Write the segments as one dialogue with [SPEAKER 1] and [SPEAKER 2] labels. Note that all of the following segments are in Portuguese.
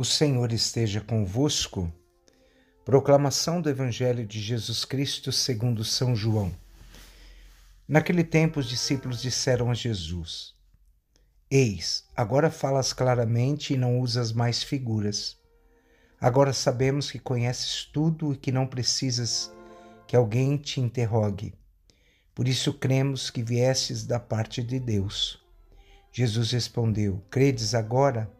[SPEAKER 1] O Senhor esteja convosco. Proclamação do Evangelho de Jesus Cristo segundo São João. Naquele tempo os discípulos disseram a Jesus: Eis, agora falas claramente e não usas mais figuras. Agora sabemos que conheces tudo e que não precisas que alguém te interrogue. Por isso cremos que viestes da parte de Deus. Jesus respondeu: Credes agora?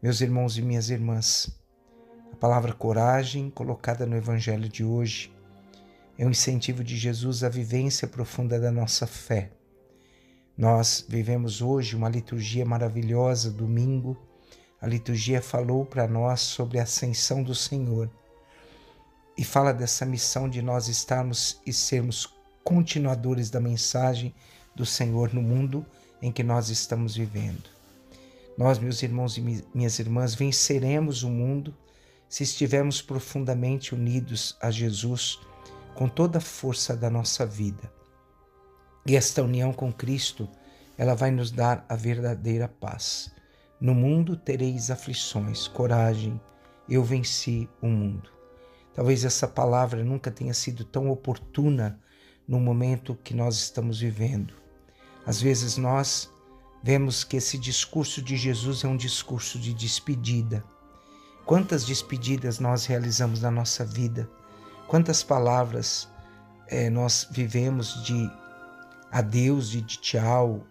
[SPEAKER 1] Meus irmãos e minhas irmãs, a palavra coragem, colocada no Evangelho de hoje, é um incentivo de Jesus à vivência profunda da nossa fé. Nós vivemos hoje uma liturgia maravilhosa, domingo. A liturgia falou para nós sobre a ascensão do Senhor e fala dessa missão de nós estarmos e sermos continuadores da mensagem do Senhor no mundo em que nós estamos vivendo. Nós, meus irmãos e minhas irmãs, venceremos o mundo se estivermos profundamente unidos a Jesus com toda a força da nossa vida. E esta união com Cristo, ela vai nos dar a verdadeira paz. No mundo tereis aflições, coragem, eu venci o mundo. Talvez essa palavra nunca tenha sido tão oportuna no momento que nós estamos vivendo. Às vezes nós vemos que esse discurso de Jesus é um discurso de despedida. Quantas despedidas nós realizamos na nossa vida? Quantas palavras é, nós vivemos de adeus, de, de tchau,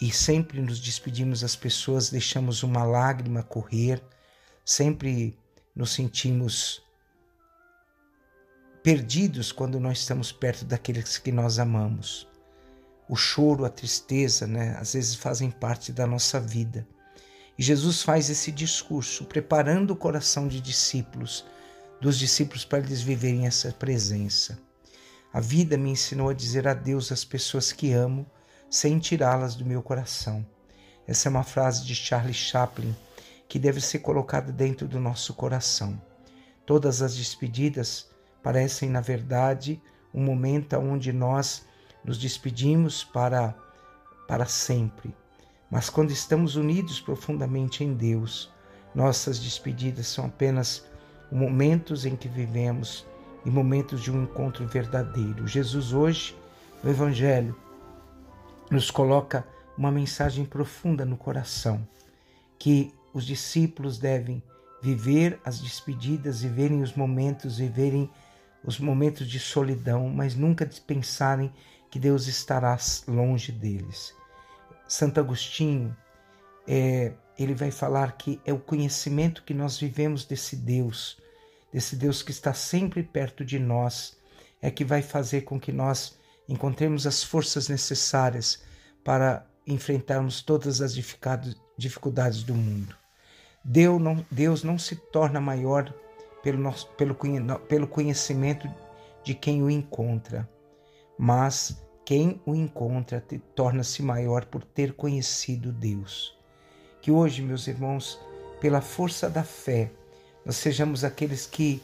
[SPEAKER 1] e sempre nos despedimos das pessoas, deixamos uma lágrima correr, sempre nos sentimos perdidos quando nós estamos perto daqueles que nós amamos o choro, a tristeza, né, às vezes fazem parte da nossa vida. E Jesus faz esse discurso, preparando o coração de discípulos, dos discípulos para eles viverem essa presença. A vida me ensinou a dizer adeus às pessoas que amo, sem tirá-las do meu coração. Essa é uma frase de Charlie Chaplin que deve ser colocada dentro do nosso coração. Todas as despedidas parecem, na verdade, um momento onde nós nos despedimos para, para sempre. Mas quando estamos unidos profundamente em Deus, nossas despedidas são apenas momentos em que vivemos e momentos de um encontro verdadeiro. Jesus, hoje, no Evangelho, nos coloca uma mensagem profunda no coração, que os discípulos devem viver as despedidas, viverem os momentos, viverem os momentos de solidão, mas nunca pensarem que Deus estará longe deles. Santo Agostinho, é, ele vai falar que é o conhecimento que nós vivemos desse Deus, desse Deus que está sempre perto de nós, é que vai fazer com que nós encontremos as forças necessárias para enfrentarmos todas as dificuldades do mundo. Deus não, Deus não se torna maior pelo, nosso, pelo, pelo conhecimento de quem o encontra, mas quem o encontra torna-se maior por ter conhecido Deus. Que hoje, meus irmãos, pela força da fé, nós sejamos aqueles que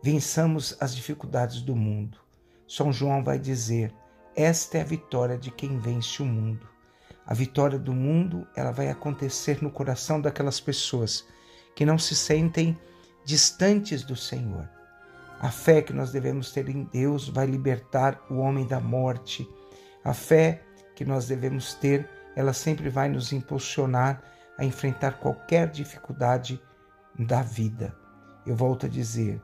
[SPEAKER 1] vençamos as dificuldades do mundo. São João vai dizer: esta é a vitória de quem vence o mundo. A vitória do mundo, ela vai acontecer no coração daquelas pessoas que não se sentem distantes do Senhor a fé que nós devemos ter em Deus vai libertar o homem da morte. A fé que nós devemos ter, ela sempre vai nos impulsionar a enfrentar qualquer dificuldade da vida. Eu volto a dizer: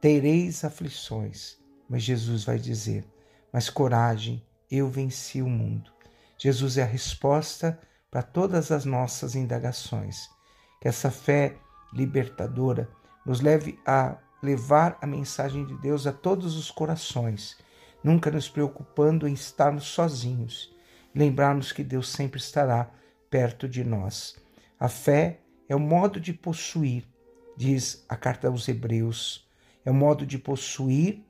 [SPEAKER 1] tereis aflições, mas Jesus vai dizer: mas coragem, eu venci o mundo. Jesus é a resposta para todas as nossas indagações. Que essa fé libertadora nos leve a levar a mensagem de Deus a todos os corações, nunca nos preocupando em estarmos sozinhos, lembrarmos que Deus sempre estará perto de nós. A fé é o modo de possuir diz a carta aos Hebreus. É o modo de possuir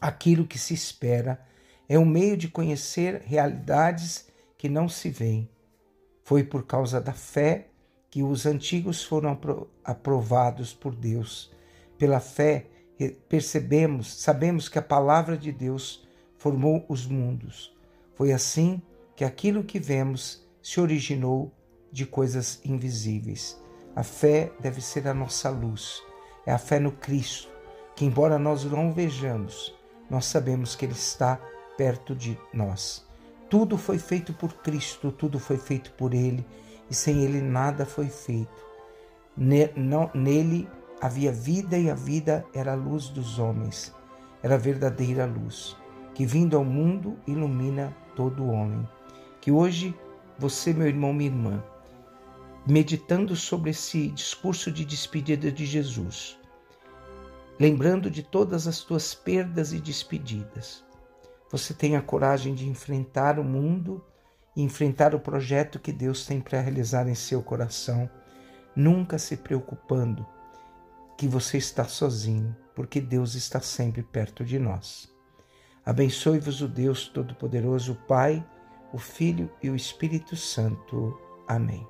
[SPEAKER 1] aquilo que se espera, é um meio de conhecer realidades que não se veem. Foi por causa da fé que os antigos foram aprovados por Deus. Pela fé, percebemos, sabemos que a palavra de Deus formou os mundos. Foi assim que aquilo que vemos se originou de coisas invisíveis. A fé deve ser a nossa luz. É a fé no Cristo, que embora nós não vejamos, nós sabemos que Ele está perto de nós. Tudo foi feito por Cristo, tudo foi feito por Ele, e sem Ele nada foi feito. Nele havia vida e a vida era a luz dos homens, era a verdadeira luz, que vindo ao mundo ilumina todo homem. Que hoje você, meu irmão, minha irmã, meditando sobre esse discurso de despedida de Jesus, lembrando de todas as tuas perdas e despedidas, você tenha coragem de enfrentar o mundo e enfrentar o projeto que Deus tem para realizar em seu coração, nunca se preocupando que você está sozinho, porque Deus está sempre perto de nós. Abençoe-vos o Deus Todo-Poderoso, o Pai, o Filho e o Espírito Santo. Amém.